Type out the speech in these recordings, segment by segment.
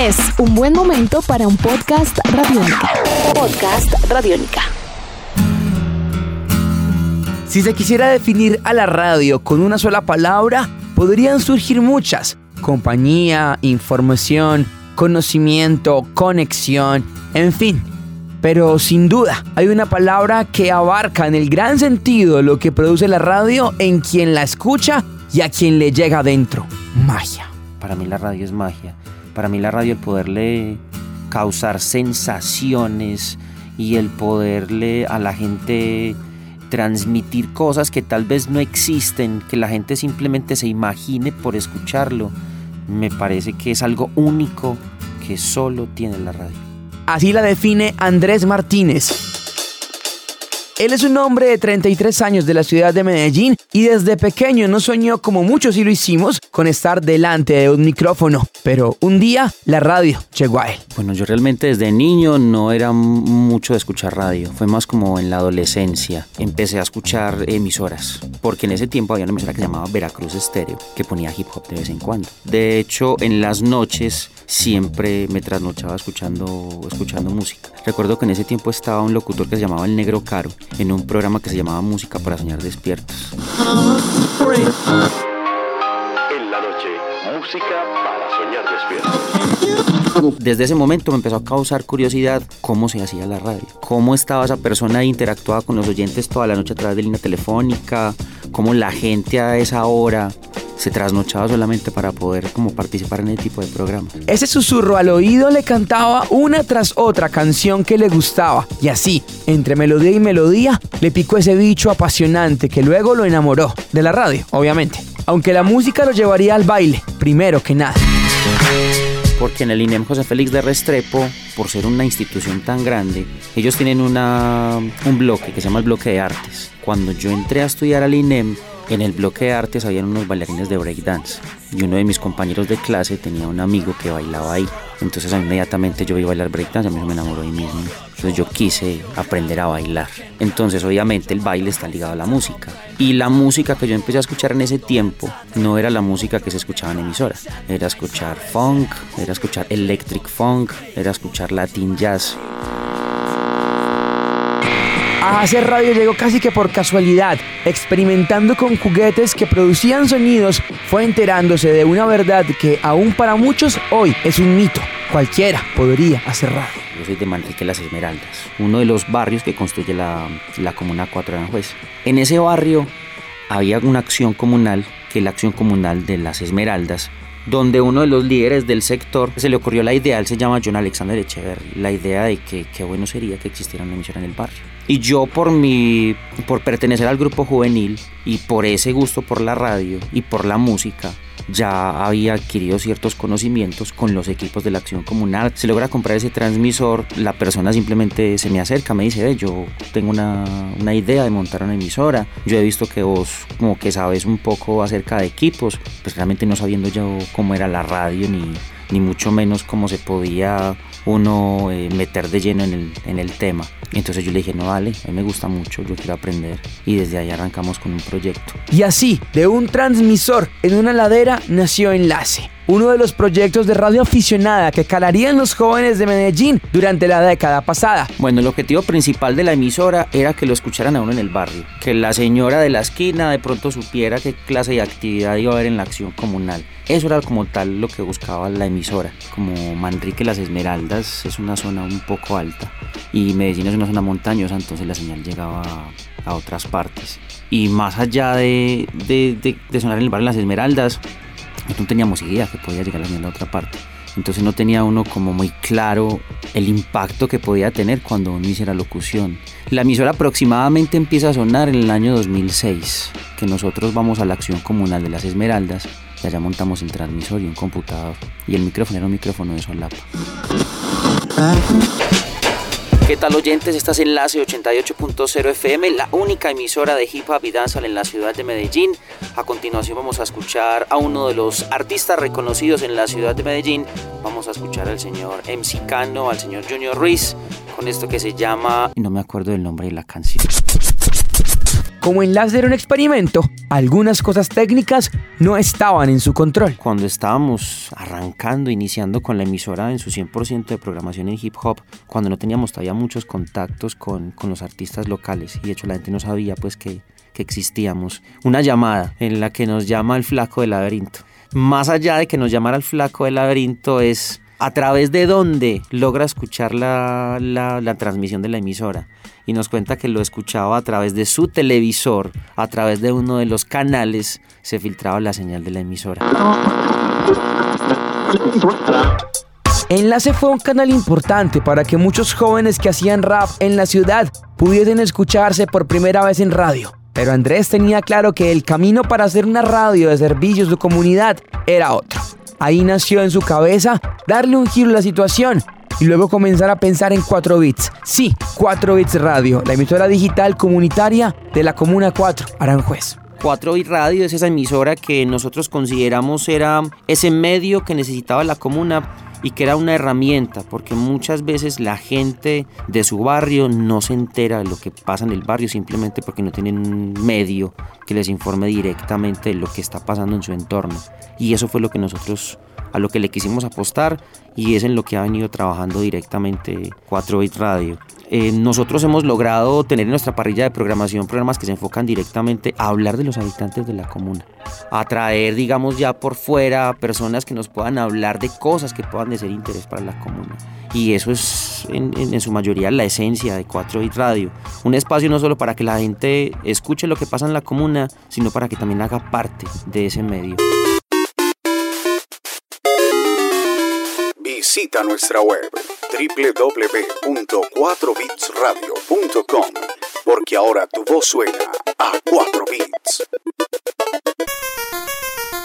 Es un buen momento para un podcast radiónica. Podcast radiónica. Si se quisiera definir a la radio con una sola palabra, podrían surgir muchas. Compañía, información, conocimiento, conexión, en fin. Pero sin duda, hay una palabra que abarca en el gran sentido lo que produce la radio en quien la escucha y a quien le llega adentro. Magia. Para mí la radio es magia. Para mí la radio el poderle causar sensaciones y el poderle a la gente transmitir cosas que tal vez no existen, que la gente simplemente se imagine por escucharlo, me parece que es algo único que solo tiene la radio. Así la define Andrés Martínez. Él es un hombre de 33 años de la ciudad de Medellín y desde pequeño no soñó como muchos y lo hicimos con estar delante de un micrófono. Pero un día la radio llegó a él. Bueno, yo realmente desde niño no era mucho de escuchar radio. Fue más como en la adolescencia. Empecé a escuchar emisoras. Porque en ese tiempo había una emisora que se llamaba Veracruz Estéreo, que ponía hip hop de vez en cuando. De hecho, en las noches siempre me trasnochaba escuchando, escuchando música. Recuerdo que en ese tiempo estaba un locutor que se llamaba El Negro Caro en un programa que se llamaba Música para Soñar Despiertos. En la noche, música para soñar despiertos. Desde ese momento me empezó a causar curiosidad cómo se hacía la radio, cómo estaba esa persona interactuaba con los oyentes toda la noche a través de línea telefónica, cómo la gente a esa hora se trasnochaba solamente para poder como participar en ese tipo de programa. Ese susurro al oído le cantaba una tras otra canción que le gustaba y así, entre melodía y melodía, le picó ese bicho apasionante que luego lo enamoró de la radio, obviamente. Aunque la música lo llevaría al baile, primero que nada. Porque en el INEM José Félix de Restrepo, por ser una institución tan grande, ellos tienen una, un bloque que se llama el bloque de artes. Cuando yo entré a estudiar al INEM, en el bloque de artes habían unos bailarines de breakdance y uno de mis compañeros de clase tenía un amigo que bailaba ahí. Entonces inmediatamente yo vi bailar breakdance, a mí me enamoró ahí mismo. Entonces yo quise aprender a bailar. Entonces obviamente el baile está ligado a la música. Y la música que yo empecé a escuchar en ese tiempo no era la música que se escuchaba en emisora. Era escuchar funk, era escuchar electric funk, era escuchar latin jazz. A hacer radio llegó casi que por casualidad, experimentando con juguetes que producían sonidos, fue enterándose de una verdad que aún para muchos hoy es un mito. Cualquiera podría hacer radio. Yo soy de Manrique Las Esmeraldas, uno de los barrios que construye la, la Comuna 4 de Aranjuez. En ese barrio había una acción comunal, que es la acción comunal de Las Esmeraldas, donde uno de los líderes del sector se le ocurrió la idea, él se llama John Alexander Echeverry, la idea de que qué bueno sería que existiera una emisora en el barrio. Y yo por mi por pertenecer al grupo juvenil y por ese gusto por la radio y por la música, ya había adquirido ciertos conocimientos con los equipos de la acción comunal. Se logra comprar ese transmisor, la persona simplemente se me acerca, me dice, yo tengo una, una, idea de montar una emisora, yo he visto que vos como que sabes un poco acerca de equipos, pues realmente no sabiendo yo cómo era la radio ni, ni mucho menos cómo se podía uno eh, meter de lleno en el, en el tema. Entonces yo le dije, no vale, a mí me gusta mucho, yo quiero aprender. Y desde ahí arrancamos con un proyecto. Y así, de un transmisor en una ladera, nació Enlace uno de los proyectos de radio aficionada que calarían los jóvenes de Medellín durante la década pasada. Bueno, el objetivo principal de la emisora era que lo escucharan a uno en el barrio, que la señora de la esquina de pronto supiera qué clase de actividad iba a haber en la acción comunal. Eso era como tal lo que buscaba la emisora. Como Manrique Las Esmeraldas es una zona un poco alta y Medellín es una zona montañosa, entonces la señal llegaba a, otras partes. Y más allá de, de, sonar en el barrio Las Esmeraldas, no teníamos idea que podía llegar a otra parte. Entonces no tenía uno como muy claro el impacto que podía tener cuando uno hiciera locución. La emisora aproximadamente empieza a sonar en el año 2006, que nosotros vamos a la acción comunal de las Esmeraldas y allá montamos el transmisor y un computador. Y el micrófono era un micrófono de solapa. ¿Qué tal oyentes? Estás Enlace 88.0 FM, la única emisora de hip hop y danza en la ciudad de Medellín. A continuación vamos a escuchar a uno de los artistas reconocidos en la ciudad de Medellín. Vamos a escuchar al señor MC Cano, al señor Junior Ruiz, con esto que se llama... No me acuerdo del nombre de la canción. Como Enlace era un experimento, algunas cosas técnicas no estaban en su control. Cuando estábamos arrancando, iniciando con la emisora en su 100% de programación en hip hop, cuando no teníamos todavía muchos contactos con, con los artistas locales y de hecho la gente no sabía pues que, que existíamos, una llamada en la que nos llama el flaco del laberinto. Más allá de que nos llamara el flaco del laberinto es a través de dónde logra escuchar la, la, transmisión de la emisora. Y nos cuenta que lo escuchaba a través de su televisor, a través de uno de los canales, se filtraba la señal de la emisora. Enlace fue un canal importante para que muchos jóvenes que hacían rap en la ciudad pudiesen escucharse por primera vez en radio. Pero Andrés tenía claro que el camino para hacer una radio de servicios de comunidad era otro. Ahí nació en su cabeza darle un giro a la situación y luego comenzar a pensar en 4 bits. Sí, 4 bits radio, la emisora digital comunitaria de la Comuna 4, Aranjuez. 4 Bit Radio es esa emisora que nosotros consideramos era ese medio que necesitaba la comuna y que era una herramienta, porque muchas veces la gente de su barrio no se entera de lo que pasa en el barrio simplemente porque no tienen un medio que les informe directamente de lo que está pasando en su entorno. Y eso fue lo que nosotros a lo que le quisimos apostar y es en lo que ha venido trabajando directamente 4 Bit Radio. Eh, nosotros hemos logrado tener en nuestra parrilla de programación programas que se enfocan directamente a hablar de los habitantes de la comuna, a traer, digamos, ya por fuera personas que nos puedan hablar de cosas que puedan de ser interés para la comuna. Y eso es en, en, su mayoría la esencia de 4 Bit Radio. Un espacio no solo para que la gente escuche lo que pasa en la comuna, sino para que también haga parte de ese medio. Visita nuestra web www.4bitsradio.com porque ahora tu voz suena a 4 bits.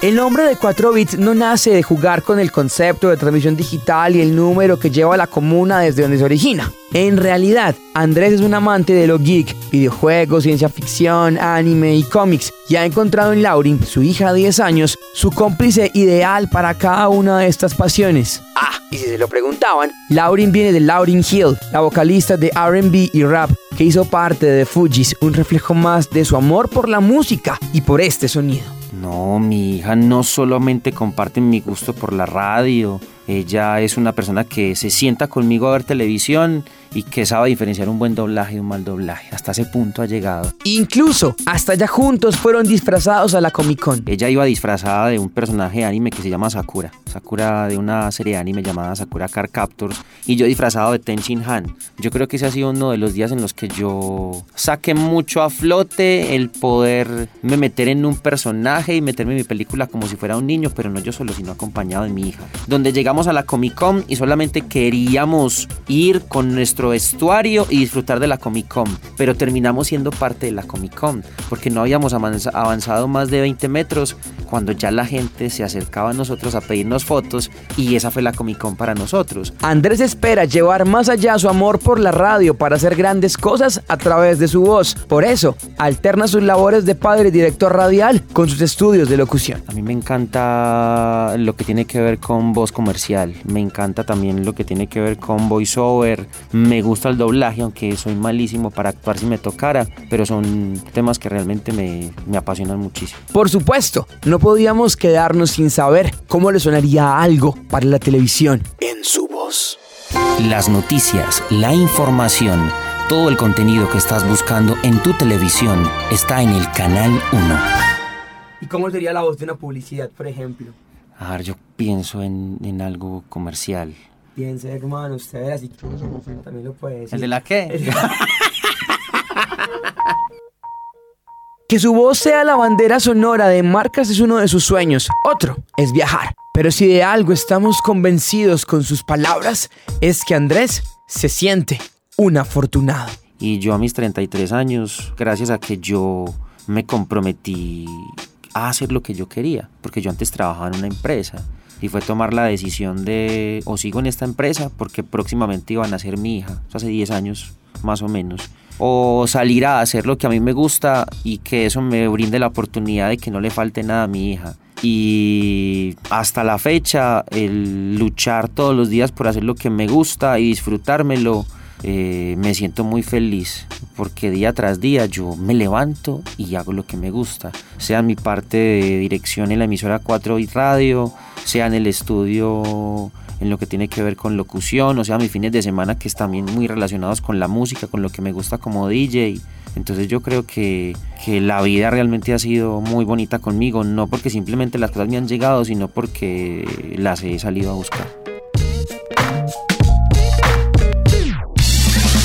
El nombre de 4 bits no nace de jugar con el concepto de transmisión digital y el número que lleva a la comuna desde donde se origina. En realidad, Andrés es un amante de lo geek, videojuegos, ciencia ficción, anime y cómics, y ha encontrado en Laurin, su hija de 10 años, su cómplice ideal para cada una de estas pasiones. Ah, y si se lo preguntaban, Laurin viene de Laurin Hill, la vocalista de RB y rap que hizo parte de The Fugees, un reflejo más de su amor por la música y por este sonido. No, mi hija no solamente comparte mi gusto por la radio, ella es una persona que se sienta conmigo a ver televisión y que sabe diferenciar un buen doblaje de un mal doblaje. Hasta ese punto ha llegado. Incluso, hasta allá juntos fueron disfrazados a la Comic Con. Ella iba disfrazada de un personaje de anime que se llama Sakura. Sakura de una serie de anime llamada Sakura Car Captors. Y yo disfrazado de Tenshin Han. Yo creo que ese ha sido uno de los días en los que yo saqué mucho a flote el poder me meter en un personaje y meterme en mi película como si fuera un niño, pero no yo solo, sino acompañado de mi hija. Donde llegamos a la Comic Con y solamente queríamos ir con nuestro vestuario y disfrutar de la Comic Con, pero terminamos siendo parte de la Comic Con porque no habíamos avanzado más de 20 metros cuando ya la gente se acercaba a nosotros a pedirnos fotos y esa fue la Comic Con para nosotros. Andrés espera llevar más allá su amor por la radio para hacer grandes cosas a través de su voz. Por eso, alterna sus labores de padre y director radial con sus estudios de locución. A mí me encanta lo que tiene que ver con voz comercial, me encanta también lo que tiene que ver con voiceover, me gusta el doblaje, aunque soy malísimo para actuar si me tocara, pero son temas que realmente me, me apasionan muchísimo. Por supuesto, no podíamos quedarnos sin saber cómo le sonaría algo para la televisión. En su voz. Las noticias, la información, todo el contenido que estás buscando en tu televisión está en el canal 1. ¿Y cómo sería la voz de una publicidad, por ejemplo? A ver, yo pienso en, en algo comercial. Piense, hermano, usted así también lo puede decir. ¿El de la qué? Que su voz sea la bandera sonora de marcas es uno de sus sueños. Otro es viajar. Pero si de algo estamos convencidos con sus palabras, es que Andrés se siente un afortunado. Y yo a mis 33 años, gracias a que yo me comprometí a hacer lo que yo quería, porque yo antes trabajaba en una empresa y fue tomar la decisión de o sigo en esta empresa porque próximamente iban a ser mi hija, hace 10 años más o menos, o salir a hacer lo que a mí me gusta y que eso me brinde la oportunidad de que no le falte nada a mi hija. Y hasta la fecha, el luchar todos los días por hacer lo que me gusta y disfrutármelo, eh, me siento muy feliz porque día tras día yo me levanto y hago lo que me gusta, sea mi parte de dirección en la emisora 4 y radio, sea en el estudio en lo que tiene que ver con locución, o sea mis fines de semana que están muy relacionados con la música, con lo que me gusta como DJ. Entonces yo creo que, que la vida realmente ha sido muy bonita conmigo, no porque simplemente las cosas me han llegado, sino porque las he salido a buscar.